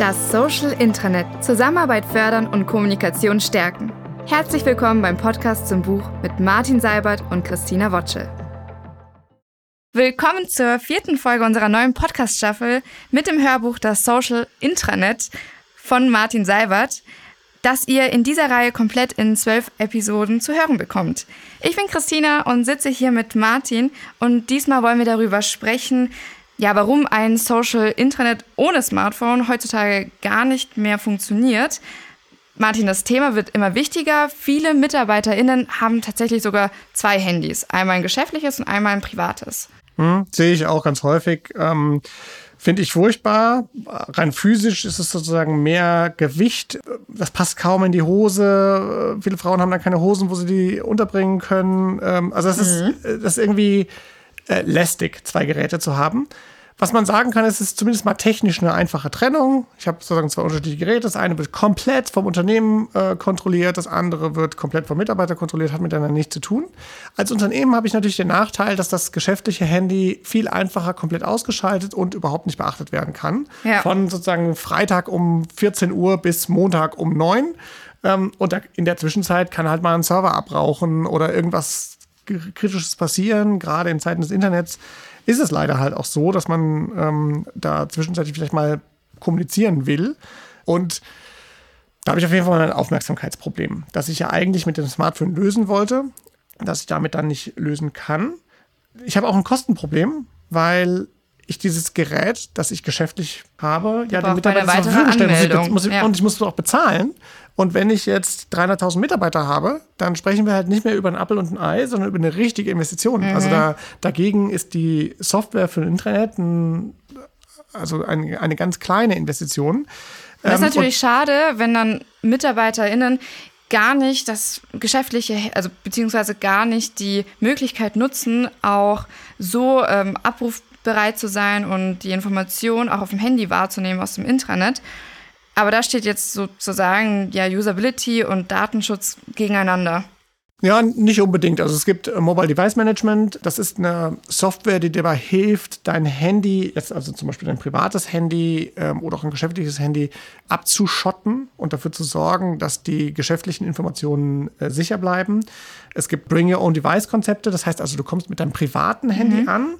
Das Social Intranet. Zusammenarbeit fördern und Kommunikation stärken. Herzlich willkommen beim Podcast zum Buch mit Martin Seibert und Christina Wotschel. Willkommen zur vierten Folge unserer neuen Podcast-Staffel mit dem Hörbuch Das Social Intranet von Martin Seibert, das ihr in dieser Reihe komplett in zwölf Episoden zu hören bekommt. Ich bin Christina und sitze hier mit Martin und diesmal wollen wir darüber sprechen, ja, warum ein Social Intranet ohne Smartphone heutzutage gar nicht mehr funktioniert. Martin, das Thema wird immer wichtiger. Viele MitarbeiterInnen haben tatsächlich sogar zwei Handys. Einmal ein geschäftliches und einmal ein privates. Hm, sehe ich auch ganz häufig. Ähm, Finde ich furchtbar. Rein physisch ist es sozusagen mehr Gewicht. Das passt kaum in die Hose. Viele Frauen haben dann keine Hosen, wo sie die unterbringen können. Ähm, also das, mhm. ist, das ist irgendwie äh, lästig, zwei Geräte zu haben. Was man sagen kann, ist, es ist zumindest mal technisch eine einfache Trennung. Ich habe sozusagen zwei unterschiedliche Geräte. Das eine wird komplett vom Unternehmen äh, kontrolliert, das andere wird komplett vom Mitarbeiter kontrolliert, hat miteinander nichts zu tun. Als Unternehmen habe ich natürlich den Nachteil, dass das geschäftliche Handy viel einfacher komplett ausgeschaltet und überhaupt nicht beachtet werden kann. Ja. Von sozusagen Freitag um 14 Uhr bis Montag um 9. Ähm, und in der Zwischenzeit kann halt mal ein Server abrauchen oder irgendwas Kritisches passieren, gerade in Zeiten des Internets ist es leider halt auch so, dass man ähm, da zwischenzeitlich vielleicht mal kommunizieren will. Und da habe ich auf jeden Fall ein Aufmerksamkeitsproblem, das ich ja eigentlich mit dem Smartphone lösen wollte, das ich damit dann nicht lösen kann. Ich habe auch ein Kostenproblem, weil ich dieses Gerät, das ich geschäftlich habe, ja den Mitarbeitern zur Verfügung stellen muss. Ich, muss ich, ja. Und ich muss auch bezahlen. Und wenn ich jetzt 300.000 Mitarbeiter habe, dann sprechen wir halt nicht mehr über ein Apfel und ein Ei, sondern über eine richtige Investition. Mhm. Also da, dagegen ist die Software für ein Internet ein, also ein, eine ganz kleine Investition. Das ist ähm, natürlich schade, wenn dann MitarbeiterInnen gar nicht das geschäftliche, also beziehungsweise gar nicht die Möglichkeit nutzen, auch so ähm, abrufbereit zu sein und die Information auch auf dem Handy wahrzunehmen aus dem Intranet. Aber da steht jetzt sozusagen ja Usability und Datenschutz gegeneinander. Ja, nicht unbedingt. Also es gibt äh, Mobile Device Management. Das ist eine Software, die dir dabei hilft, dein Handy, jetzt also zum Beispiel dein privates Handy ähm, oder auch ein geschäftliches Handy, abzuschotten und dafür zu sorgen, dass die geschäftlichen Informationen äh, sicher bleiben. Es gibt Bring Your Own Device Konzepte. Das heißt also, du kommst mit deinem privaten Handy mhm. an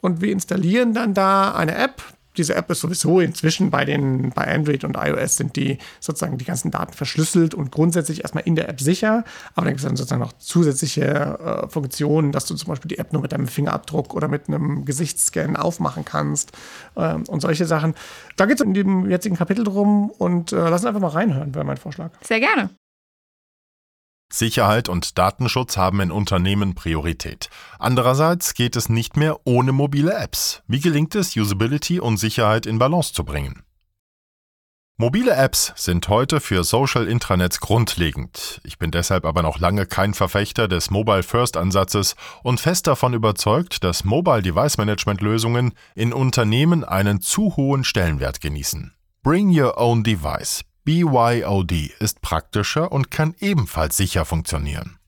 und wir installieren dann da eine App, diese App ist sowieso inzwischen bei den, bei Android und iOS sind die sozusagen die ganzen Daten verschlüsselt und grundsätzlich erstmal in der App sicher. Aber dann gibt es dann sozusagen noch zusätzliche äh, Funktionen, dass du zum Beispiel die App nur mit deinem Fingerabdruck oder mit einem Gesichtsscan aufmachen kannst äh, und solche Sachen. Da geht es in dem jetzigen Kapitel drum und äh, lass uns einfach mal reinhören, wäre mein Vorschlag. Sehr gerne. Sicherheit und Datenschutz haben in Unternehmen Priorität. Andererseits geht es nicht mehr ohne mobile Apps. Wie gelingt es, Usability und Sicherheit in Balance zu bringen? Mobile Apps sind heute für Social Intranets grundlegend. Ich bin deshalb aber noch lange kein Verfechter des Mobile First Ansatzes und fest davon überzeugt, dass Mobile Device Management Lösungen in Unternehmen einen zu hohen Stellenwert genießen. Bring Your Own Device, BYOD ist praktischer und kann ebenfalls sicher funktionieren.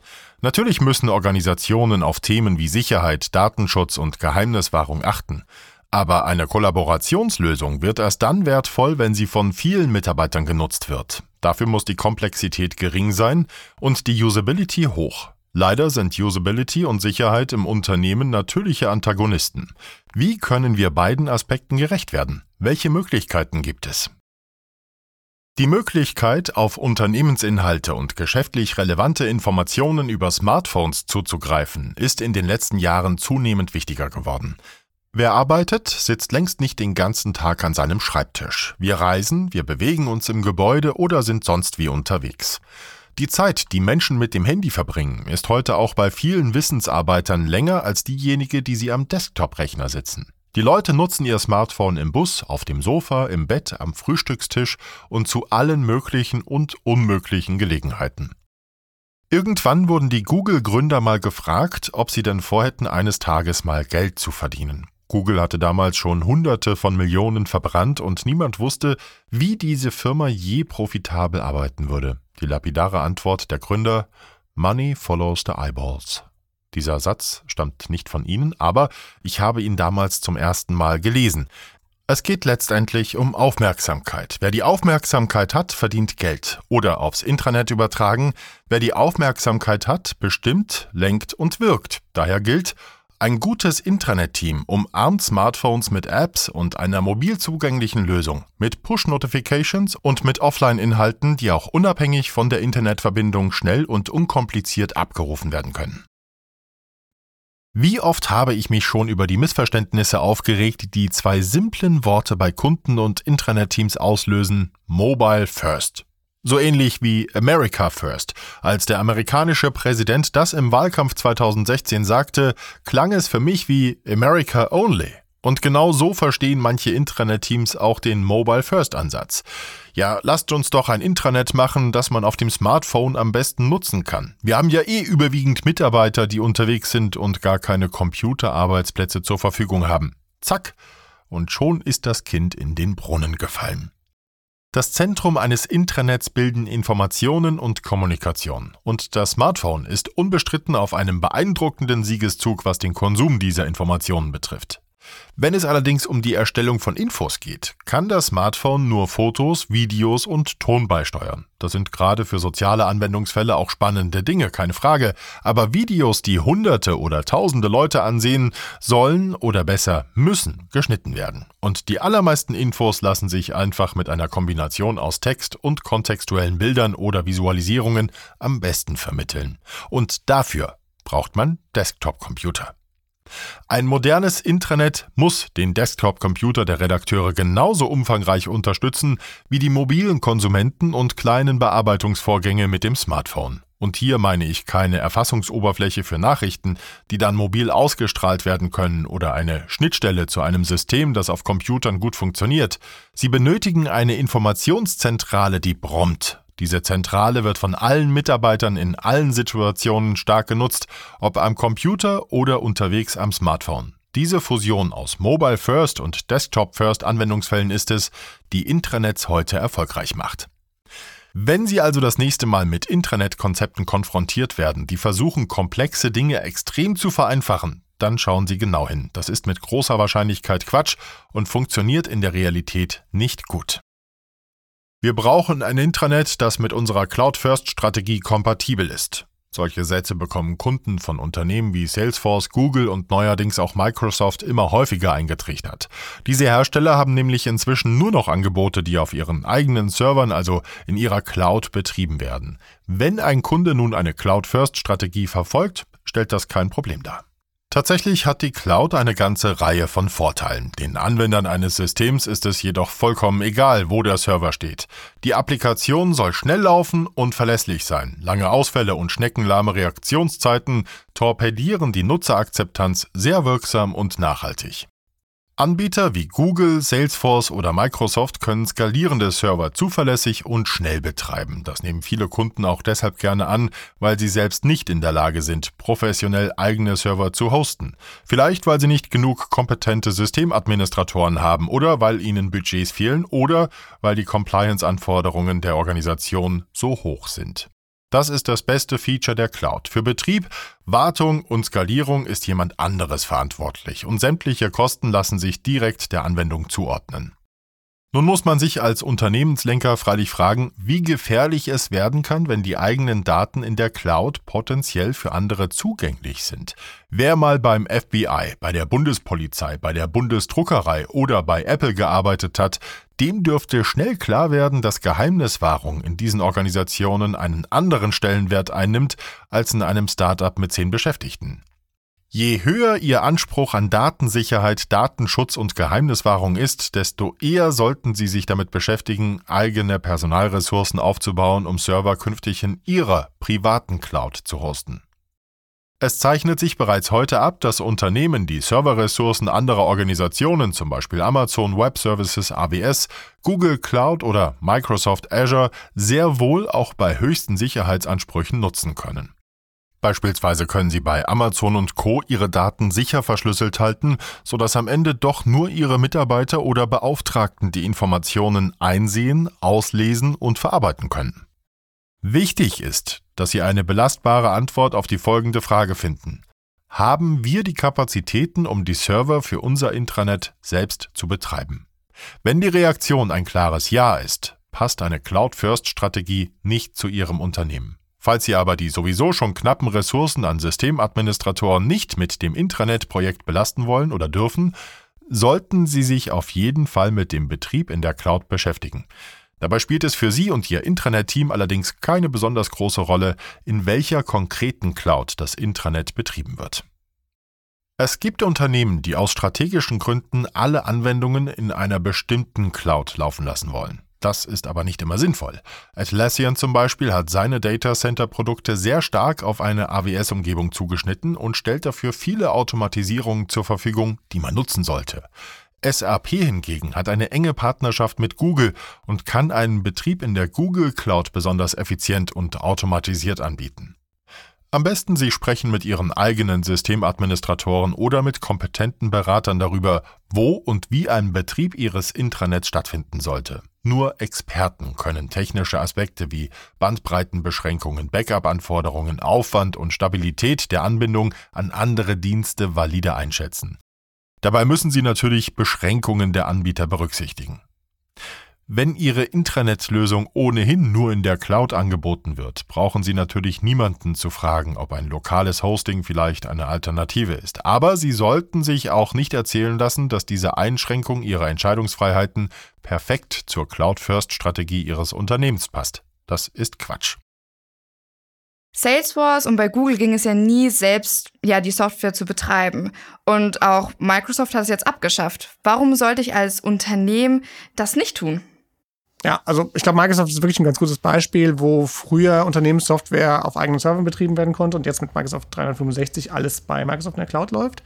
Natürlich müssen Organisationen auf Themen wie Sicherheit, Datenschutz und Geheimniswahrung achten, aber eine Kollaborationslösung wird erst dann wertvoll, wenn sie von vielen Mitarbeitern genutzt wird. Dafür muss die Komplexität gering sein und die Usability hoch. Leider sind Usability und Sicherheit im Unternehmen natürliche Antagonisten. Wie können wir beiden Aspekten gerecht werden? Welche Möglichkeiten gibt es? Die Möglichkeit, auf Unternehmensinhalte und geschäftlich relevante Informationen über Smartphones zuzugreifen, ist in den letzten Jahren zunehmend wichtiger geworden. Wer arbeitet, sitzt längst nicht den ganzen Tag an seinem Schreibtisch. Wir reisen, wir bewegen uns im Gebäude oder sind sonst wie unterwegs. Die Zeit, die Menschen mit dem Handy verbringen, ist heute auch bei vielen Wissensarbeitern länger als diejenige, die sie am Desktop-Rechner sitzen. Die Leute nutzen ihr Smartphone im Bus, auf dem Sofa, im Bett, am Frühstückstisch und zu allen möglichen und unmöglichen Gelegenheiten. Irgendwann wurden die Google-Gründer mal gefragt, ob sie denn vorhätten, eines Tages mal Geld zu verdienen. Google hatte damals schon Hunderte von Millionen verbrannt und niemand wusste, wie diese Firma je profitabel arbeiten würde. Die lapidare Antwort der Gründer Money follows the eyeballs. Dieser Satz stammt nicht von Ihnen, aber ich habe ihn damals zum ersten Mal gelesen. Es geht letztendlich um Aufmerksamkeit. Wer die Aufmerksamkeit hat, verdient Geld. Oder aufs Intranet übertragen, wer die Aufmerksamkeit hat, bestimmt, lenkt und wirkt. Daher gilt, ein gutes Intranet-Team umarmt Smartphones mit Apps und einer mobil zugänglichen Lösung, mit Push-Notifications und mit Offline-Inhalten, die auch unabhängig von der Internetverbindung schnell und unkompliziert abgerufen werden können. Wie oft habe ich mich schon über die Missverständnisse aufgeregt, die zwei simplen Worte bei Kunden und Intranet-Teams auslösen, Mobile First. So ähnlich wie America First. Als der amerikanische Präsident das im Wahlkampf 2016 sagte, klang es für mich wie America Only. Und genau so verstehen manche Intranet-Teams auch den Mobile First Ansatz. Ja, lasst uns doch ein Intranet machen, das man auf dem Smartphone am besten nutzen kann. Wir haben ja eh überwiegend Mitarbeiter, die unterwegs sind und gar keine Computerarbeitsplätze zur Verfügung haben. Zack. Und schon ist das Kind in den Brunnen gefallen. Das Zentrum eines Intranets bilden Informationen und Kommunikation. Und das Smartphone ist unbestritten auf einem beeindruckenden Siegeszug, was den Konsum dieser Informationen betrifft. Wenn es allerdings um die Erstellung von Infos geht, kann das Smartphone nur Fotos, Videos und Ton beisteuern. Das sind gerade für soziale Anwendungsfälle auch spannende Dinge, keine Frage. Aber Videos, die Hunderte oder Tausende Leute ansehen, sollen oder besser müssen geschnitten werden. Und die allermeisten Infos lassen sich einfach mit einer Kombination aus Text und kontextuellen Bildern oder Visualisierungen am besten vermitteln. Und dafür braucht man Desktop-Computer. Ein modernes Intranet muss den Desktop-Computer der Redakteure genauso umfangreich unterstützen wie die mobilen Konsumenten und kleinen Bearbeitungsvorgänge mit dem Smartphone. Und hier meine ich keine Erfassungsoberfläche für Nachrichten, die dann mobil ausgestrahlt werden können oder eine Schnittstelle zu einem System, das auf Computern gut funktioniert. Sie benötigen eine Informationszentrale, die brummt, diese Zentrale wird von allen Mitarbeitern in allen Situationen stark genutzt, ob am Computer oder unterwegs am Smartphone. Diese Fusion aus Mobile First und Desktop First Anwendungsfällen ist es, die Intranets heute erfolgreich macht. Wenn Sie also das nächste Mal mit Intranet-Konzepten konfrontiert werden, die versuchen, komplexe Dinge extrem zu vereinfachen, dann schauen Sie genau hin. Das ist mit großer Wahrscheinlichkeit Quatsch und funktioniert in der Realität nicht gut. Wir brauchen ein Intranet, das mit unserer Cloud-First-Strategie kompatibel ist. Solche Sätze bekommen Kunden von Unternehmen wie Salesforce, Google und neuerdings auch Microsoft immer häufiger eingetrichtert. Diese Hersteller haben nämlich inzwischen nur noch Angebote, die auf ihren eigenen Servern, also in ihrer Cloud, betrieben werden. Wenn ein Kunde nun eine Cloud-First-Strategie verfolgt, stellt das kein Problem dar. Tatsächlich hat die Cloud eine ganze Reihe von Vorteilen. Den Anwendern eines Systems ist es jedoch vollkommen egal, wo der Server steht. Die Applikation soll schnell laufen und verlässlich sein. Lange Ausfälle und schneckenlahme Reaktionszeiten torpedieren die Nutzerakzeptanz sehr wirksam und nachhaltig. Anbieter wie Google, Salesforce oder Microsoft können skalierende Server zuverlässig und schnell betreiben. Das nehmen viele Kunden auch deshalb gerne an, weil sie selbst nicht in der Lage sind, professionell eigene Server zu hosten. Vielleicht weil sie nicht genug kompetente Systemadministratoren haben oder weil ihnen Budgets fehlen oder weil die Compliance-Anforderungen der Organisation so hoch sind. Das ist das beste Feature der Cloud. Für Betrieb, Wartung und Skalierung ist jemand anderes verantwortlich und sämtliche Kosten lassen sich direkt der Anwendung zuordnen. Nun muss man sich als Unternehmenslenker freilich fragen, wie gefährlich es werden kann, wenn die eigenen Daten in der Cloud potenziell für andere zugänglich sind. Wer mal beim FBI, bei der Bundespolizei, bei der Bundesdruckerei oder bei Apple gearbeitet hat, dem dürfte schnell klar werden, dass Geheimniswahrung in diesen Organisationen einen anderen Stellenwert einnimmt als in einem Startup mit zehn Beschäftigten. Je höher Ihr Anspruch an Datensicherheit, Datenschutz und Geheimniswahrung ist, desto eher sollten Sie sich damit beschäftigen, eigene Personalressourcen aufzubauen, um Server künftig in Ihrer privaten Cloud zu hosten. Es zeichnet sich bereits heute ab, dass Unternehmen die Serverressourcen anderer Organisationen, zum Beispiel Amazon Web Services AWS, Google Cloud oder Microsoft Azure, sehr wohl auch bei höchsten Sicherheitsansprüchen nutzen können. Beispielsweise können Sie bei Amazon und Co. Ihre Daten sicher verschlüsselt halten, sodass am Ende doch nur Ihre Mitarbeiter oder Beauftragten die Informationen einsehen, auslesen und verarbeiten können. Wichtig ist, dass Sie eine belastbare Antwort auf die folgende Frage finden. Haben wir die Kapazitäten, um die Server für unser Intranet selbst zu betreiben? Wenn die Reaktion ein klares Ja ist, passt eine Cloud-First-Strategie nicht zu Ihrem Unternehmen. Falls Sie aber die sowieso schon knappen Ressourcen an Systemadministratoren nicht mit dem Intranet-Projekt belasten wollen oder dürfen, sollten Sie sich auf jeden Fall mit dem Betrieb in der Cloud beschäftigen. Dabei spielt es für Sie und Ihr Intranet-Team allerdings keine besonders große Rolle, in welcher konkreten Cloud das Intranet betrieben wird. Es gibt Unternehmen, die aus strategischen Gründen alle Anwendungen in einer bestimmten Cloud laufen lassen wollen. Das ist aber nicht immer sinnvoll. Atlassian zum Beispiel hat seine Data Center Produkte sehr stark auf eine AWS-Umgebung zugeschnitten und stellt dafür viele Automatisierungen zur Verfügung, die man nutzen sollte. SAP hingegen hat eine enge Partnerschaft mit Google und kann einen Betrieb in der Google Cloud besonders effizient und automatisiert anbieten. Am besten Sie sprechen mit Ihren eigenen Systemadministratoren oder mit kompetenten Beratern darüber, wo und wie ein Betrieb Ihres Intranets stattfinden sollte. Nur Experten können technische Aspekte wie Bandbreitenbeschränkungen, Backup-Anforderungen, Aufwand und Stabilität der Anbindung an andere Dienste valide einschätzen. Dabei müssen Sie natürlich Beschränkungen der Anbieter berücksichtigen. Wenn Ihre Intranet-Lösung ohnehin nur in der Cloud angeboten wird, brauchen Sie natürlich niemanden zu fragen, ob ein lokales Hosting vielleicht eine Alternative ist. Aber Sie sollten sich auch nicht erzählen lassen, dass diese Einschränkung Ihrer Entscheidungsfreiheiten perfekt zur Cloud-First-Strategie Ihres Unternehmens passt. Das ist Quatsch. Salesforce und bei Google ging es ja nie selbst, ja, die Software zu betreiben. Und auch Microsoft hat es jetzt abgeschafft. Warum sollte ich als Unternehmen das nicht tun? Ja, also ich glaube, Microsoft ist wirklich ein ganz gutes Beispiel, wo früher Unternehmenssoftware auf eigenen Servern betrieben werden konnte und jetzt mit Microsoft 365 alles bei Microsoft in der Cloud läuft.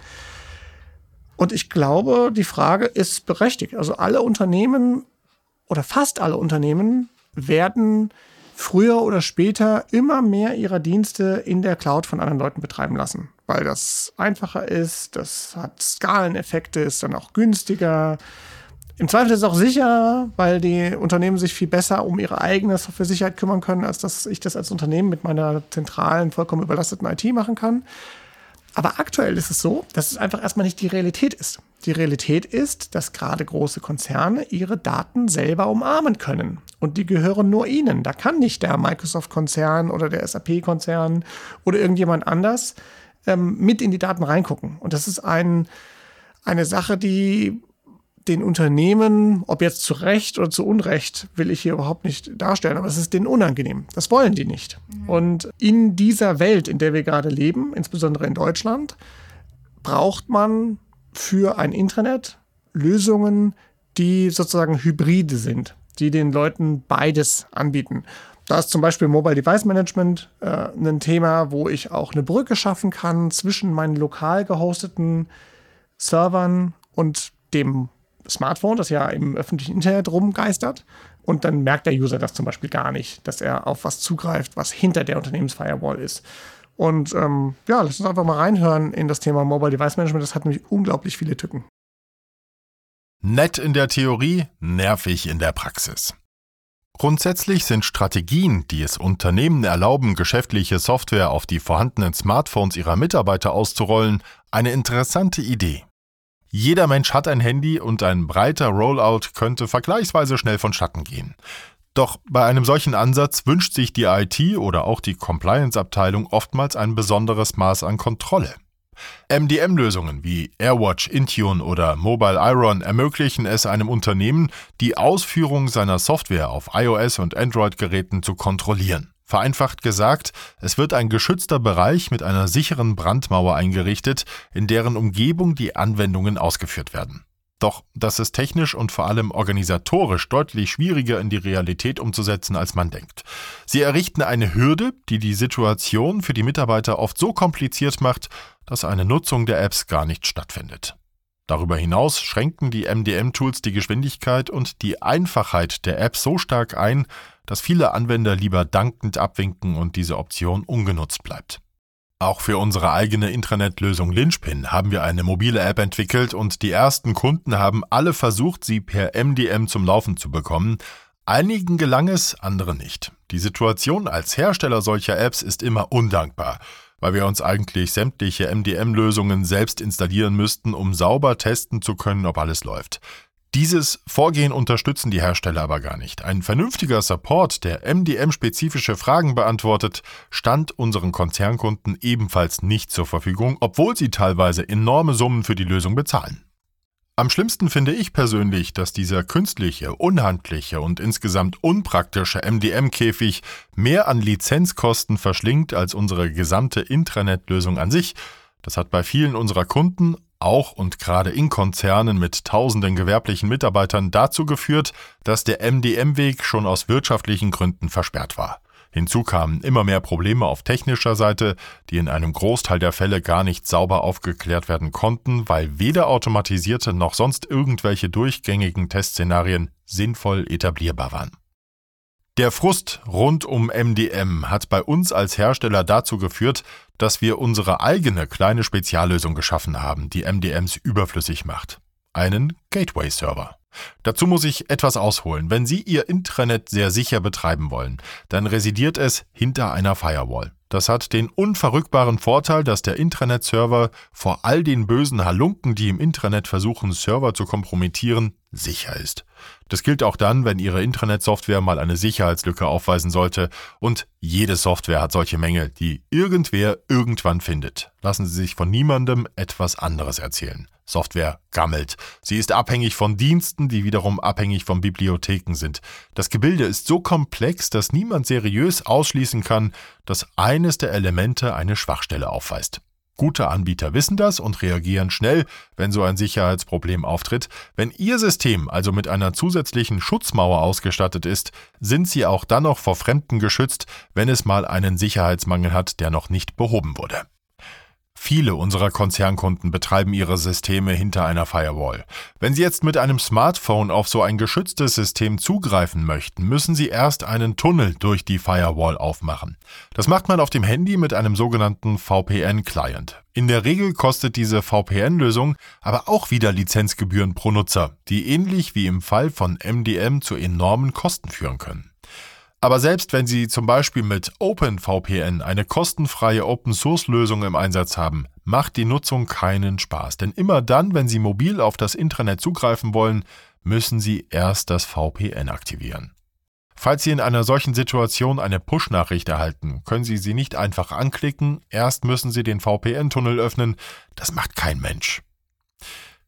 Und ich glaube, die Frage ist berechtigt. Also alle Unternehmen oder fast alle Unternehmen werden früher oder später immer mehr ihrer Dienste in der Cloud von anderen Leuten betreiben lassen, weil das einfacher ist, das hat Skaleneffekte, ist dann auch günstiger im Zweifel ist es auch sicher, weil die Unternehmen sich viel besser um ihre eigene Software-Sicherheit kümmern können, als dass ich das als Unternehmen mit meiner zentralen, vollkommen überlasteten IT machen kann. Aber aktuell ist es so, dass es einfach erstmal nicht die Realität ist. Die Realität ist, dass gerade große Konzerne ihre Daten selber umarmen können. Und die gehören nur ihnen. Da kann nicht der Microsoft-Konzern oder der SAP-Konzern oder irgendjemand anders ähm, mit in die Daten reingucken. Und das ist ein, eine Sache, die den Unternehmen, ob jetzt zu Recht oder zu Unrecht, will ich hier überhaupt nicht darstellen, aber es ist denen unangenehm. Das wollen die nicht. Mhm. Und in dieser Welt, in der wir gerade leben, insbesondere in Deutschland, braucht man für ein Intranet Lösungen, die sozusagen Hybride sind, die den Leuten beides anbieten. Da ist zum Beispiel Mobile Device Management äh, ein Thema, wo ich auch eine Brücke schaffen kann zwischen meinen lokal gehosteten Servern und dem Smartphone, das ja im öffentlichen Internet rumgeistert. Und dann merkt der User das zum Beispiel gar nicht, dass er auf was zugreift, was hinter der Unternehmensfirewall ist. Und ähm, ja, lass uns einfach mal reinhören in das Thema Mobile Device Management. Das hat nämlich unglaublich viele Tücken. Nett in der Theorie, nervig in der Praxis. Grundsätzlich sind Strategien, die es Unternehmen erlauben, geschäftliche Software auf die vorhandenen Smartphones ihrer Mitarbeiter auszurollen, eine interessante Idee. Jeder Mensch hat ein Handy und ein breiter Rollout könnte vergleichsweise schnell vonstatten gehen. Doch bei einem solchen Ansatz wünscht sich die IT oder auch die Compliance-Abteilung oftmals ein besonderes Maß an Kontrolle. MDM-Lösungen wie AirWatch, Intune oder Mobile Iron ermöglichen es einem Unternehmen, die Ausführung seiner Software auf iOS und Android-Geräten zu kontrollieren. Vereinfacht gesagt, es wird ein geschützter Bereich mit einer sicheren Brandmauer eingerichtet, in deren Umgebung die Anwendungen ausgeführt werden. Doch das ist technisch und vor allem organisatorisch deutlich schwieriger in die Realität umzusetzen, als man denkt. Sie errichten eine Hürde, die die Situation für die Mitarbeiter oft so kompliziert macht, dass eine Nutzung der Apps gar nicht stattfindet. Darüber hinaus schränken die MDM-Tools die Geschwindigkeit und die Einfachheit der App so stark ein, dass viele Anwender lieber dankend abwinken und diese Option ungenutzt bleibt. Auch für unsere eigene Intranet-Lösung Lynchpin haben wir eine mobile App entwickelt und die ersten Kunden haben alle versucht, sie per MDM zum Laufen zu bekommen. Einigen gelang es, andere nicht. Die Situation als Hersteller solcher Apps ist immer undankbar weil wir uns eigentlich sämtliche MDM-Lösungen selbst installieren müssten, um sauber testen zu können, ob alles läuft. Dieses Vorgehen unterstützen die Hersteller aber gar nicht. Ein vernünftiger Support, der MDM-spezifische Fragen beantwortet, stand unseren Konzernkunden ebenfalls nicht zur Verfügung, obwohl sie teilweise enorme Summen für die Lösung bezahlen. Am schlimmsten finde ich persönlich, dass dieser künstliche, unhandliche und insgesamt unpraktische MDM-Käfig mehr an Lizenzkosten verschlingt als unsere gesamte Intranet-Lösung an sich. Das hat bei vielen unserer Kunden, auch und gerade in Konzernen mit tausenden gewerblichen Mitarbeitern, dazu geführt, dass der MDM-Weg schon aus wirtschaftlichen Gründen versperrt war. Hinzu kamen immer mehr Probleme auf technischer Seite, die in einem Großteil der Fälle gar nicht sauber aufgeklärt werden konnten, weil weder automatisierte noch sonst irgendwelche durchgängigen Testszenarien sinnvoll etablierbar waren. Der Frust rund um MDM hat bei uns als Hersteller dazu geführt, dass wir unsere eigene kleine Speziallösung geschaffen haben, die MDMs überflüssig macht. Einen Gateway-Server. Dazu muss ich etwas ausholen. Wenn Sie Ihr Intranet sehr sicher betreiben wollen, dann residiert es hinter einer Firewall. Das hat den unverrückbaren Vorteil, dass der Intranet-Server vor all den bösen Halunken, die im Intranet versuchen, Server zu kompromittieren, sicher ist. Das gilt auch dann, wenn Ihre Intranet-Software mal eine Sicherheitslücke aufweisen sollte. Und jede Software hat solche Mängel, die irgendwer irgendwann findet. Lassen Sie sich von niemandem etwas anderes erzählen. Software gammelt. Sie ist abhängig von Diensten, die wiederum abhängig von Bibliotheken sind. Das Gebilde ist so komplex, dass niemand seriös ausschließen kann, dass eines der Elemente eine Schwachstelle aufweist. Gute Anbieter wissen das und reagieren schnell, wenn so ein Sicherheitsproblem auftritt. Wenn Ihr System also mit einer zusätzlichen Schutzmauer ausgestattet ist, sind Sie auch dann noch vor Fremden geschützt, wenn es mal einen Sicherheitsmangel hat, der noch nicht behoben wurde. Viele unserer Konzernkunden betreiben ihre Systeme hinter einer Firewall. Wenn Sie jetzt mit einem Smartphone auf so ein geschütztes System zugreifen möchten, müssen Sie erst einen Tunnel durch die Firewall aufmachen. Das macht man auf dem Handy mit einem sogenannten VPN-Client. In der Regel kostet diese VPN-Lösung aber auch wieder Lizenzgebühren pro Nutzer, die ähnlich wie im Fall von MDM zu enormen Kosten führen können. Aber selbst wenn Sie zum Beispiel mit OpenVPN eine kostenfreie Open-Source-Lösung im Einsatz haben, macht die Nutzung keinen Spaß. Denn immer dann, wenn Sie mobil auf das Intranet zugreifen wollen, müssen Sie erst das VPN aktivieren. Falls Sie in einer solchen Situation eine Push-Nachricht erhalten, können Sie sie nicht einfach anklicken, erst müssen Sie den VPN-Tunnel öffnen, das macht kein Mensch.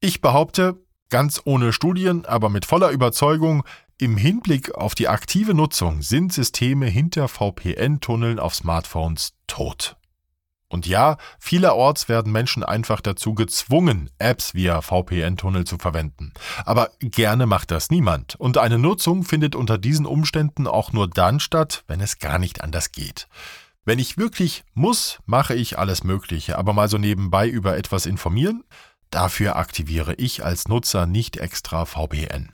Ich behaupte, ganz ohne Studien, aber mit voller Überzeugung, im Hinblick auf die aktive Nutzung sind Systeme hinter VPN-Tunneln auf Smartphones tot. Und ja, vielerorts werden Menschen einfach dazu gezwungen, Apps via VPN-Tunnel zu verwenden. Aber gerne macht das niemand. Und eine Nutzung findet unter diesen Umständen auch nur dann statt, wenn es gar nicht anders geht. Wenn ich wirklich muss, mache ich alles Mögliche, aber mal so nebenbei über etwas informieren, dafür aktiviere ich als Nutzer nicht extra VPN.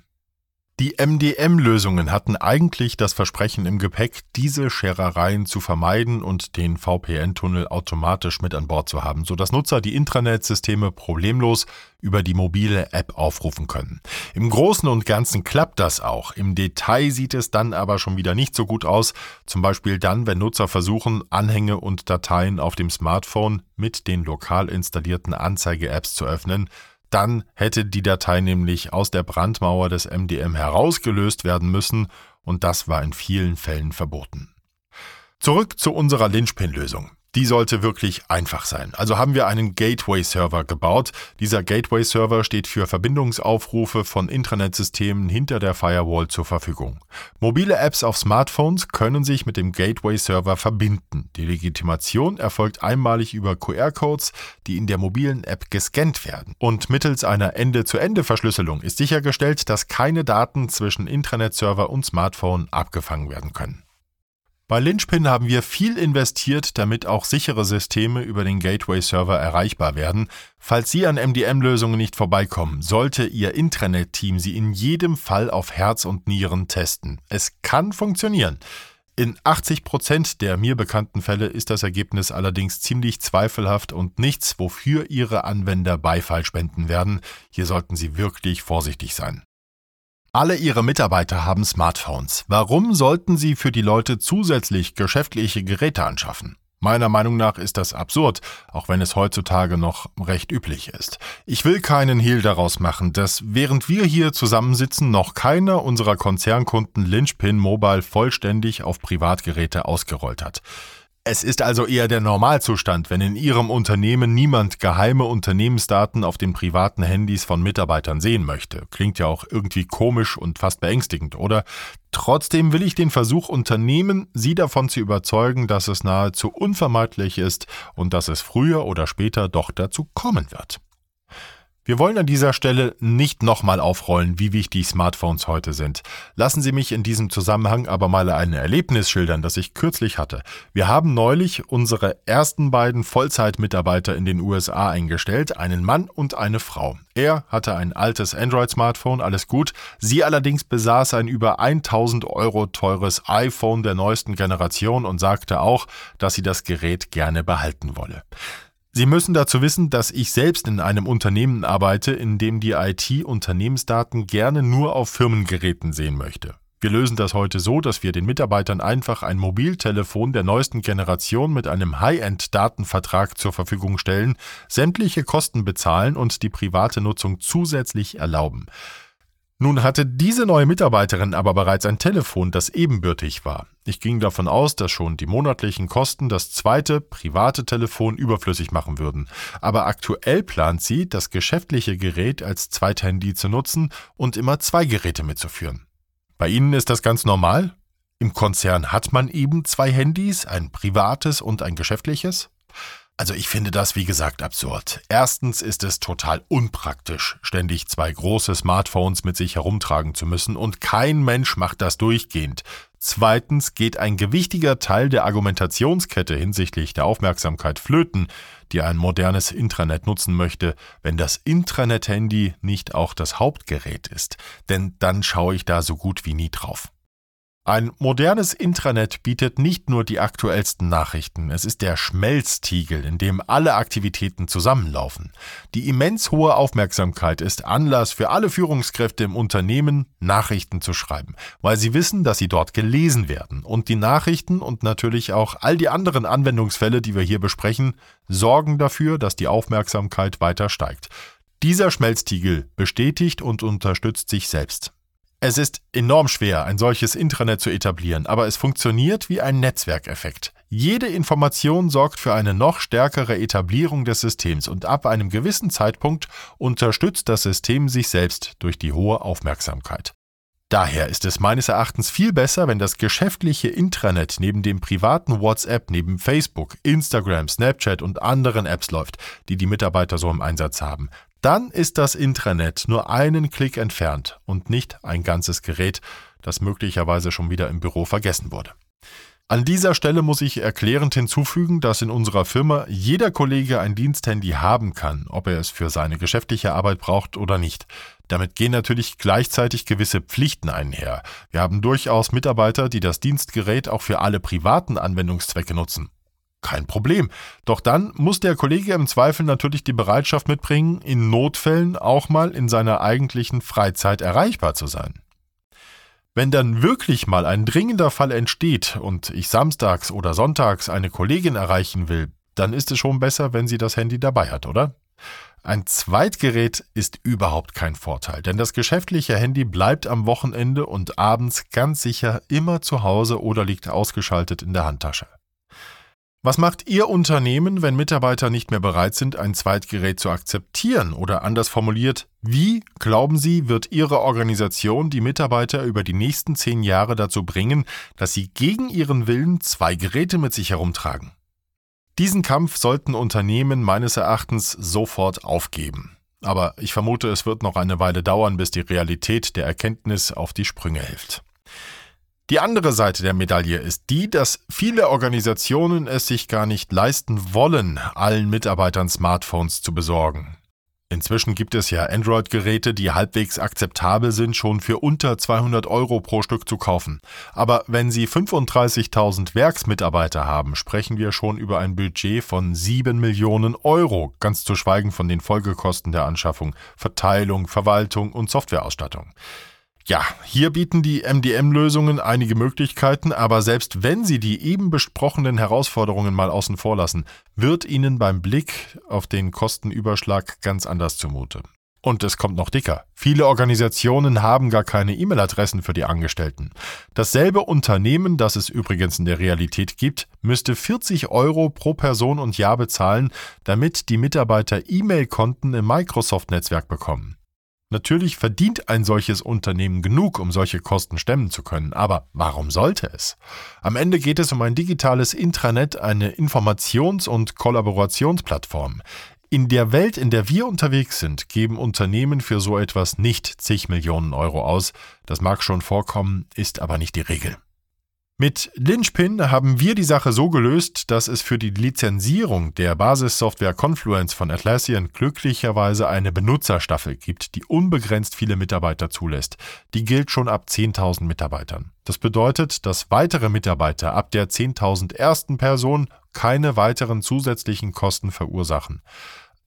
Die MDM-Lösungen hatten eigentlich das Versprechen im Gepäck, diese Scherereien zu vermeiden und den VPN-Tunnel automatisch mit an Bord zu haben, sodass Nutzer die Intranet-Systeme problemlos über die mobile App aufrufen können. Im Großen und Ganzen klappt das auch. Im Detail sieht es dann aber schon wieder nicht so gut aus, zum Beispiel dann, wenn Nutzer versuchen, Anhänge und Dateien auf dem Smartphone mit den lokal installierten Anzeige-Apps zu öffnen, dann hätte die Datei nämlich aus der Brandmauer des MDM herausgelöst werden müssen und das war in vielen Fällen verboten. Zurück zu unserer Linchpin-Lösung. Die sollte wirklich einfach sein. Also haben wir einen Gateway-Server gebaut. Dieser Gateway-Server steht für Verbindungsaufrufe von Intranet-Systemen hinter der Firewall zur Verfügung. Mobile Apps auf Smartphones können sich mit dem Gateway-Server verbinden. Die Legitimation erfolgt einmalig über QR-Codes, die in der mobilen App gescannt werden. Und mittels einer Ende-zu-Ende-Verschlüsselung ist sichergestellt, dass keine Daten zwischen Intranet-Server und Smartphone abgefangen werden können. Bei Lynchpin haben wir viel investiert, damit auch sichere Systeme über den Gateway-Server erreichbar werden. Falls Sie an MDM-Lösungen nicht vorbeikommen, sollte Ihr Intranet-Team sie in jedem Fall auf Herz und Nieren testen. Es kann funktionieren. In 80 Prozent der mir bekannten Fälle ist das Ergebnis allerdings ziemlich zweifelhaft und nichts, wofür Ihre Anwender Beifall spenden werden. Hier sollten Sie wirklich vorsichtig sein. Alle ihre Mitarbeiter haben Smartphones. Warum sollten sie für die Leute zusätzlich geschäftliche Geräte anschaffen? Meiner Meinung nach ist das absurd, auch wenn es heutzutage noch recht üblich ist. Ich will keinen Hehl daraus machen, dass während wir hier zusammensitzen, noch keiner unserer Konzernkunden Lynchpin Mobile vollständig auf Privatgeräte ausgerollt hat. Es ist also eher der Normalzustand, wenn in Ihrem Unternehmen niemand geheime Unternehmensdaten auf den privaten Handys von Mitarbeitern sehen möchte. Klingt ja auch irgendwie komisch und fast beängstigend, oder? Trotzdem will ich den Versuch unternehmen, Sie davon zu überzeugen, dass es nahezu unvermeidlich ist und dass es früher oder später doch dazu kommen wird. Wir wollen an dieser Stelle nicht nochmal aufrollen, wie wichtig Smartphones heute sind. Lassen Sie mich in diesem Zusammenhang aber mal ein Erlebnis schildern, das ich kürzlich hatte. Wir haben neulich unsere ersten beiden Vollzeitmitarbeiter in den USA eingestellt, einen Mann und eine Frau. Er hatte ein altes Android-Smartphone, alles gut. Sie allerdings besaß ein über 1000 Euro teures iPhone der neuesten Generation und sagte auch, dass sie das Gerät gerne behalten wolle. Sie müssen dazu wissen, dass ich selbst in einem Unternehmen arbeite, in dem die IT Unternehmensdaten gerne nur auf Firmengeräten sehen möchte. Wir lösen das heute so, dass wir den Mitarbeitern einfach ein Mobiltelefon der neuesten Generation mit einem High-End-Datenvertrag zur Verfügung stellen, sämtliche Kosten bezahlen und die private Nutzung zusätzlich erlauben. Nun hatte diese neue Mitarbeiterin aber bereits ein Telefon, das ebenbürtig war. Ich ging davon aus, dass schon die monatlichen Kosten das zweite, private Telefon überflüssig machen würden. Aber aktuell plant sie, das geschäftliche Gerät als Zweithandy zu nutzen und immer zwei Geräte mitzuführen. Bei Ihnen ist das ganz normal? Im Konzern hat man eben zwei Handys, ein privates und ein geschäftliches? Also ich finde das, wie gesagt, absurd. Erstens ist es total unpraktisch, ständig zwei große Smartphones mit sich herumtragen zu müssen, und kein Mensch macht das durchgehend. Zweitens geht ein gewichtiger Teil der Argumentationskette hinsichtlich der Aufmerksamkeit flöten, die ein modernes Intranet nutzen möchte, wenn das Intranet-Handy nicht auch das Hauptgerät ist, denn dann schaue ich da so gut wie nie drauf. Ein modernes Intranet bietet nicht nur die aktuellsten Nachrichten, es ist der Schmelztiegel, in dem alle Aktivitäten zusammenlaufen. Die immens hohe Aufmerksamkeit ist Anlass für alle Führungskräfte im Unternehmen, Nachrichten zu schreiben, weil sie wissen, dass sie dort gelesen werden. Und die Nachrichten und natürlich auch all die anderen Anwendungsfälle, die wir hier besprechen, sorgen dafür, dass die Aufmerksamkeit weiter steigt. Dieser Schmelztiegel bestätigt und unterstützt sich selbst. Es ist enorm schwer, ein solches Intranet zu etablieren, aber es funktioniert wie ein Netzwerkeffekt. Jede Information sorgt für eine noch stärkere Etablierung des Systems und ab einem gewissen Zeitpunkt unterstützt das System sich selbst durch die hohe Aufmerksamkeit. Daher ist es meines Erachtens viel besser, wenn das geschäftliche Intranet neben dem privaten WhatsApp, neben Facebook, Instagram, Snapchat und anderen Apps läuft, die die Mitarbeiter so im Einsatz haben. Dann ist das Intranet nur einen Klick entfernt und nicht ein ganzes Gerät, das möglicherweise schon wieder im Büro vergessen wurde. An dieser Stelle muss ich erklärend hinzufügen, dass in unserer Firma jeder Kollege ein Diensthandy haben kann, ob er es für seine geschäftliche Arbeit braucht oder nicht. Damit gehen natürlich gleichzeitig gewisse Pflichten einher. Wir haben durchaus Mitarbeiter, die das Dienstgerät auch für alle privaten Anwendungszwecke nutzen. Kein Problem. Doch dann muss der Kollege im Zweifel natürlich die Bereitschaft mitbringen, in Notfällen auch mal in seiner eigentlichen Freizeit erreichbar zu sein. Wenn dann wirklich mal ein dringender Fall entsteht und ich samstags oder sonntags eine Kollegin erreichen will, dann ist es schon besser, wenn sie das Handy dabei hat, oder? Ein Zweitgerät ist überhaupt kein Vorteil, denn das geschäftliche Handy bleibt am Wochenende und abends ganz sicher immer zu Hause oder liegt ausgeschaltet in der Handtasche. Was macht Ihr Unternehmen, wenn Mitarbeiter nicht mehr bereit sind, ein Zweitgerät zu akzeptieren? Oder anders formuliert, wie, glauben Sie, wird Ihre Organisation die Mitarbeiter über die nächsten zehn Jahre dazu bringen, dass sie gegen ihren Willen zwei Geräte mit sich herumtragen? Diesen Kampf sollten Unternehmen meines Erachtens sofort aufgeben. Aber ich vermute, es wird noch eine Weile dauern, bis die Realität der Erkenntnis auf die Sprünge hilft. Die andere Seite der Medaille ist die, dass viele Organisationen es sich gar nicht leisten wollen, allen Mitarbeitern Smartphones zu besorgen. Inzwischen gibt es ja Android-Geräte, die halbwegs akzeptabel sind, schon für unter 200 Euro pro Stück zu kaufen. Aber wenn Sie 35.000 Werksmitarbeiter haben, sprechen wir schon über ein Budget von 7 Millionen Euro, ganz zu schweigen von den Folgekosten der Anschaffung, Verteilung, Verwaltung und Softwareausstattung. Ja, hier bieten die MDM-Lösungen einige Möglichkeiten, aber selbst wenn Sie die eben besprochenen Herausforderungen mal außen vor lassen, wird Ihnen beim Blick auf den Kostenüberschlag ganz anders zumute. Und es kommt noch dicker. Viele Organisationen haben gar keine E-Mail-Adressen für die Angestellten. Dasselbe Unternehmen, das es übrigens in der Realität gibt, müsste 40 Euro pro Person und Jahr bezahlen, damit die Mitarbeiter E-Mail-Konten im Microsoft-Netzwerk bekommen. Natürlich verdient ein solches Unternehmen genug, um solche Kosten stemmen zu können, aber warum sollte es? Am Ende geht es um ein digitales Intranet, eine Informations- und Kollaborationsplattform. In der Welt, in der wir unterwegs sind, geben Unternehmen für so etwas nicht zig Millionen Euro aus. Das mag schon vorkommen, ist aber nicht die Regel. Mit Lynchpin haben wir die Sache so gelöst, dass es für die Lizenzierung der Basissoftware Confluence von Atlassian glücklicherweise eine Benutzerstaffel gibt, die unbegrenzt viele Mitarbeiter zulässt. Die gilt schon ab 10.000 Mitarbeitern. Das bedeutet, dass weitere Mitarbeiter ab der 10.000 ersten Person keine weiteren zusätzlichen Kosten verursachen.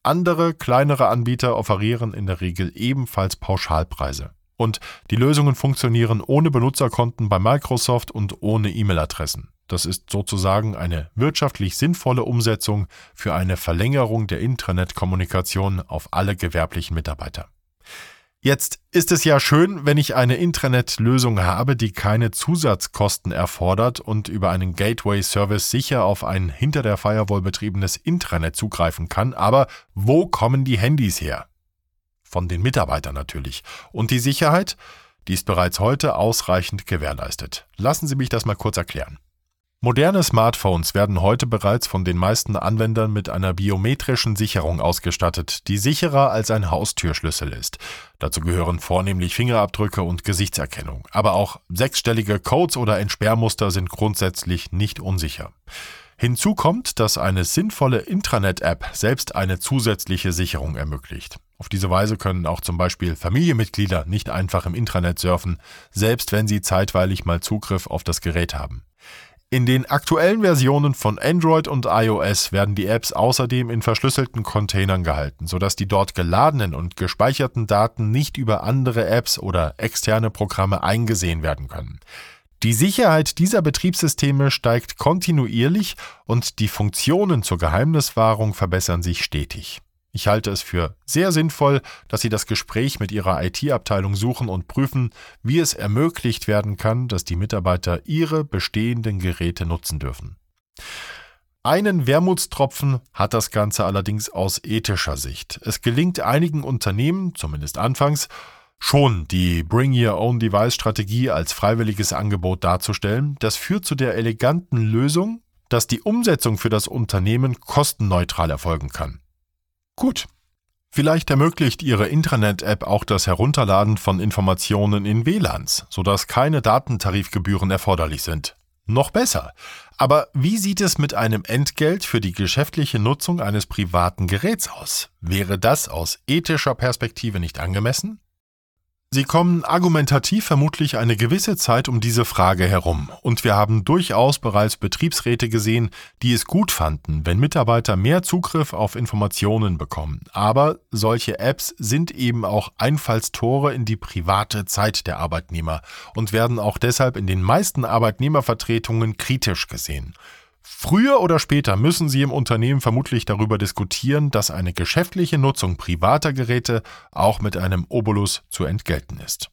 Andere kleinere Anbieter offerieren in der Regel ebenfalls Pauschalpreise. Und die Lösungen funktionieren ohne Benutzerkonten bei Microsoft und ohne E-Mail-Adressen. Das ist sozusagen eine wirtschaftlich sinnvolle Umsetzung für eine Verlängerung der Intranet-Kommunikation auf alle gewerblichen Mitarbeiter. Jetzt ist es ja schön, wenn ich eine Intranet-Lösung habe, die keine Zusatzkosten erfordert und über einen Gateway-Service sicher auf ein hinter der Firewall betriebenes Intranet zugreifen kann. Aber wo kommen die Handys her? Von den Mitarbeitern natürlich. Und die Sicherheit, die ist bereits heute ausreichend gewährleistet. Lassen Sie mich das mal kurz erklären. Moderne Smartphones werden heute bereits von den meisten Anwendern mit einer biometrischen Sicherung ausgestattet, die sicherer als ein Haustürschlüssel ist. Dazu gehören vornehmlich Fingerabdrücke und Gesichtserkennung. Aber auch sechsstellige Codes oder Entsperrmuster sind grundsätzlich nicht unsicher. Hinzu kommt, dass eine sinnvolle Intranet-App selbst eine zusätzliche Sicherung ermöglicht. Auf diese Weise können auch zum Beispiel Familienmitglieder nicht einfach im Intranet surfen, selbst wenn sie zeitweilig mal Zugriff auf das Gerät haben. In den aktuellen Versionen von Android und iOS werden die Apps außerdem in verschlüsselten Containern gehalten, sodass die dort geladenen und gespeicherten Daten nicht über andere Apps oder externe Programme eingesehen werden können. Die Sicherheit dieser Betriebssysteme steigt kontinuierlich und die Funktionen zur Geheimniswahrung verbessern sich stetig. Ich halte es für sehr sinnvoll, dass Sie das Gespräch mit Ihrer IT-Abteilung suchen und prüfen, wie es ermöglicht werden kann, dass die Mitarbeiter ihre bestehenden Geräte nutzen dürfen. Einen Wermutstropfen hat das Ganze allerdings aus ethischer Sicht. Es gelingt einigen Unternehmen, zumindest anfangs, schon die Bring Your Own Device Strategie als freiwilliges Angebot darzustellen, das führt zu der eleganten Lösung, dass die Umsetzung für das Unternehmen kostenneutral erfolgen kann. Gut. Vielleicht ermöglicht Ihre Intranet-App auch das Herunterladen von Informationen in WLANs, sodass keine Datentarifgebühren erforderlich sind. Noch besser. Aber wie sieht es mit einem Entgelt für die geschäftliche Nutzung eines privaten Geräts aus? Wäre das aus ethischer Perspektive nicht angemessen? Sie kommen argumentativ vermutlich eine gewisse Zeit um diese Frage herum, und wir haben durchaus bereits Betriebsräte gesehen, die es gut fanden, wenn Mitarbeiter mehr Zugriff auf Informationen bekommen. Aber solche Apps sind eben auch Einfallstore in die private Zeit der Arbeitnehmer und werden auch deshalb in den meisten Arbeitnehmervertretungen kritisch gesehen. Früher oder später müssen Sie im Unternehmen vermutlich darüber diskutieren, dass eine geschäftliche Nutzung privater Geräte auch mit einem Obolus zu entgelten ist.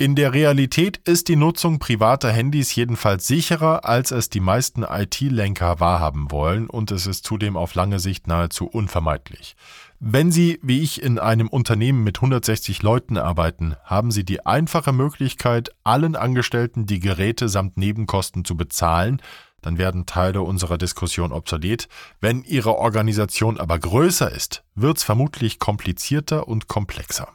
In der Realität ist die Nutzung privater Handys jedenfalls sicherer, als es die meisten IT-Lenker wahrhaben wollen und es ist zudem auf lange Sicht nahezu unvermeidlich. Wenn Sie, wie ich, in einem Unternehmen mit 160 Leuten arbeiten, haben Sie die einfache Möglichkeit, allen Angestellten die Geräte samt Nebenkosten zu bezahlen, dann werden Teile unserer Diskussion obsolet. Wenn Ihre Organisation aber größer ist, wird es vermutlich komplizierter und komplexer.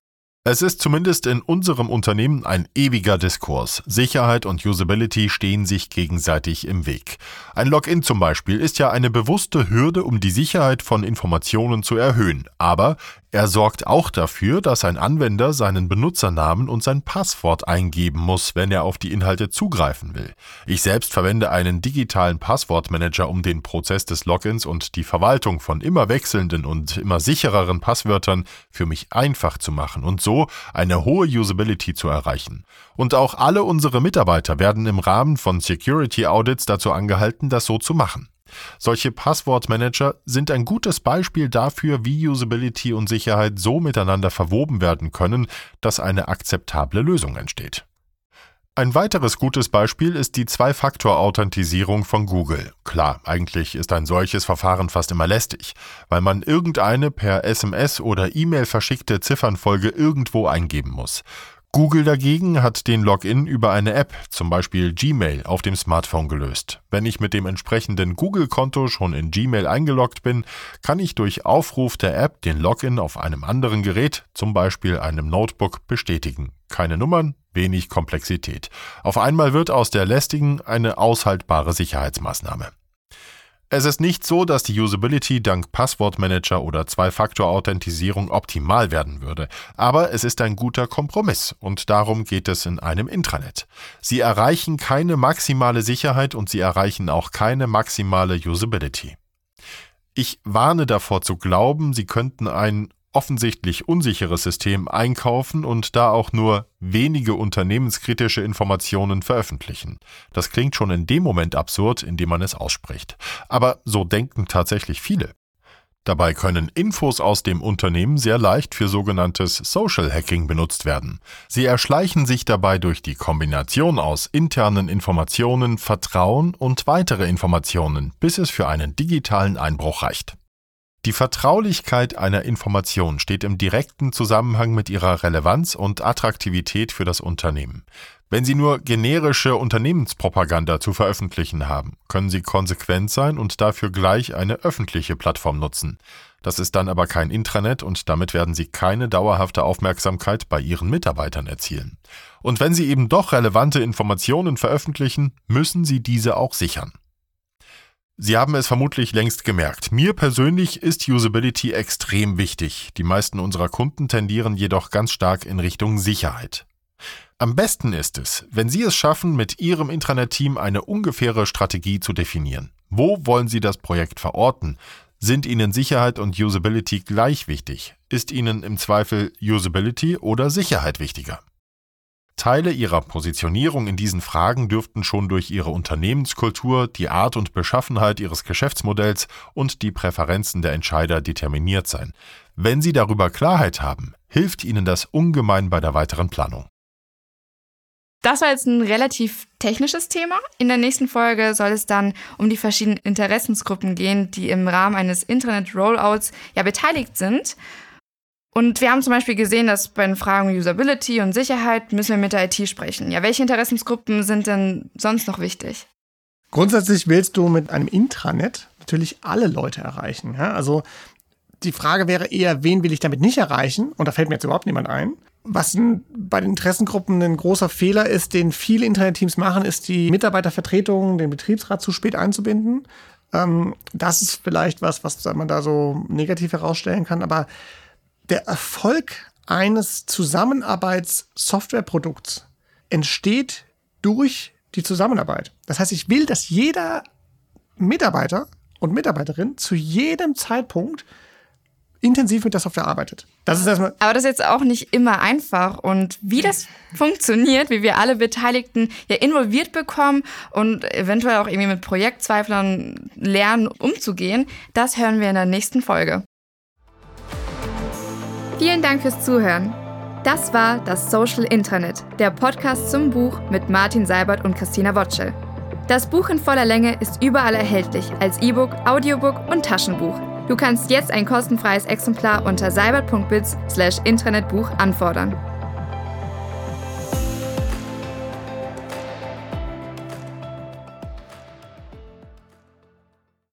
Es ist zumindest in unserem Unternehmen ein ewiger Diskurs. Sicherheit und Usability stehen sich gegenseitig im Weg. Ein Login zum Beispiel ist ja eine bewusste Hürde, um die Sicherheit von Informationen zu erhöhen. Aber Er sorgt auch dafür, dass ein Anwender seinen Benutzernamen und sein Passwort eingeben muss, wenn er auf die Inhalte zugreifen will. Ich selbst verwende einen digitalen Passwortmanager, um den Prozess des Logins und die Verwaltung von immer wechselnden und immer sichereren Passwörtern für mich einfach zu machen und so eine hohe Usability zu erreichen. Und auch alle unsere Mitarbeiter werden im Rahmen von Security Audits dazu angehalten, das so zu machen. Solche Passwortmanager sind ein gutes Beispiel dafür, wie Usability und Sicherheit so miteinander verwoben werden können, dass eine akzeptable Lösung entsteht. Ein weiteres gutes Beispiel ist die Zwei-Faktor-Authentisierung von Google. Klar, eigentlich ist ein solches Verfahren fast immer lästig, weil man irgendeine per SMS oder E-Mail verschickte Ziffernfolge irgendwo eingeben muss. Google dagegen hat den Login über eine App, zum Beispiel Gmail, auf dem Smartphone gelöst. Wenn ich mit dem entsprechenden Google-Konto schon in Gmail eingeloggt bin, kann ich durch Aufruf der App den Login auf einem anderen Gerät, zum Beispiel einem Notebook, bestätigen. Keine Nummern, wenig Komplexität. Auf einmal wird aus der lästigen eine aushaltbare Sicherheitsmaßnahme. Es ist nicht so, dass die Usability dank Passwortmanager oder Zwei-Faktor-Authentisierung optimal werden würde, aber es ist ein guter Kompromiss und darum geht es in einem Intranet. Sie erreichen keine maximale Sicherheit und sie erreichen auch keine maximale Usability. Ich warne davor zu glauben, sie könnten ein offensichtlich unsicheres System einkaufen und da auch nur wenige unternehmenskritische Informationen veröffentlichen. Das klingt schon in dem Moment absurd, in dem man es ausspricht. Aber so denken tatsächlich viele. Dabei können Infos aus dem Unternehmen sehr leicht für sogenanntes Social Hacking benutzt werden. Sie erschleichen sich dabei durch die Kombination aus internen Informationen, Vertrauen und weitere Informationen, bis es für einen digitalen Einbruch reicht. Die Vertraulichkeit einer Information steht im direkten Zusammenhang mit ihrer Relevanz und Attraktivität für das Unternehmen. Wenn Sie nur generische Unternehmenspropaganda zu veröffentlichen haben, können Sie konsequent sein und dafür gleich eine öffentliche Plattform nutzen. Das ist dann aber kein Intranet und damit werden Sie keine dauerhafte Aufmerksamkeit bei Ihren Mitarbeitern erzielen. Und wenn Sie eben doch relevante Informationen veröffentlichen, müssen Sie diese auch sichern. Sie haben es vermutlich längst gemerkt. Mir persönlich ist Usability extrem wichtig. Die meisten unserer Kunden tendieren jedoch ganz stark in Richtung Sicherheit. Am besten ist es, wenn Sie es schaffen, mit Ihrem Intranet-Team eine ungefähre Strategie zu definieren. Wo wollen Sie das Projekt verorten? Sind Ihnen Sicherheit und Usability gleich wichtig? Ist Ihnen im Zweifel Usability oder Sicherheit wichtiger? Teile ihrer Positionierung in diesen Fragen dürften schon durch ihre Unternehmenskultur, die Art und Beschaffenheit ihres Geschäftsmodells und die Präferenzen der Entscheider determiniert sein. Wenn sie darüber Klarheit haben, hilft ihnen das ungemein bei der weiteren Planung. Das war jetzt ein relativ technisches Thema. In der nächsten Folge soll es dann um die verschiedenen Interessensgruppen gehen, die im Rahmen eines Internet-Rollouts ja beteiligt sind. Und wir haben zum Beispiel gesehen, dass bei den Fragen Usability und Sicherheit müssen wir mit der IT sprechen. Ja, welche Interessensgruppen sind denn sonst noch wichtig? Grundsätzlich willst du mit einem Intranet natürlich alle Leute erreichen. Ja? Also die Frage wäre eher, wen will ich damit nicht erreichen? Und da fällt mir jetzt überhaupt niemand ein. Was bei den Interessengruppen ein großer Fehler ist, den viele Internetteams machen, ist die Mitarbeitervertretung, den Betriebsrat zu spät einzubinden. Ähm, das ist vielleicht was, was man da so negativ herausstellen kann. Aber der Erfolg eines Zusammenarbeits-Softwareprodukts entsteht durch die Zusammenarbeit. Das heißt, ich will, dass jeder Mitarbeiter und Mitarbeiterin zu jedem Zeitpunkt intensiv mit der Software arbeitet. Das ist erstmal. Aber das ist jetzt auch nicht immer einfach. Und wie das funktioniert, wie wir alle Beteiligten ja involviert bekommen und eventuell auch irgendwie mit Projektzweiflern lernen, umzugehen, das hören wir in der nächsten Folge. Vielen Dank fürs Zuhören. Das war das Social Intranet, der Podcast zum Buch mit Martin Seibert und Christina Wotschel. Das Buch in voller Länge ist überall erhältlich als E-Book, Audiobook und Taschenbuch. Du kannst jetzt ein kostenfreies Exemplar unter seibert.biz/intranetbuch anfordern.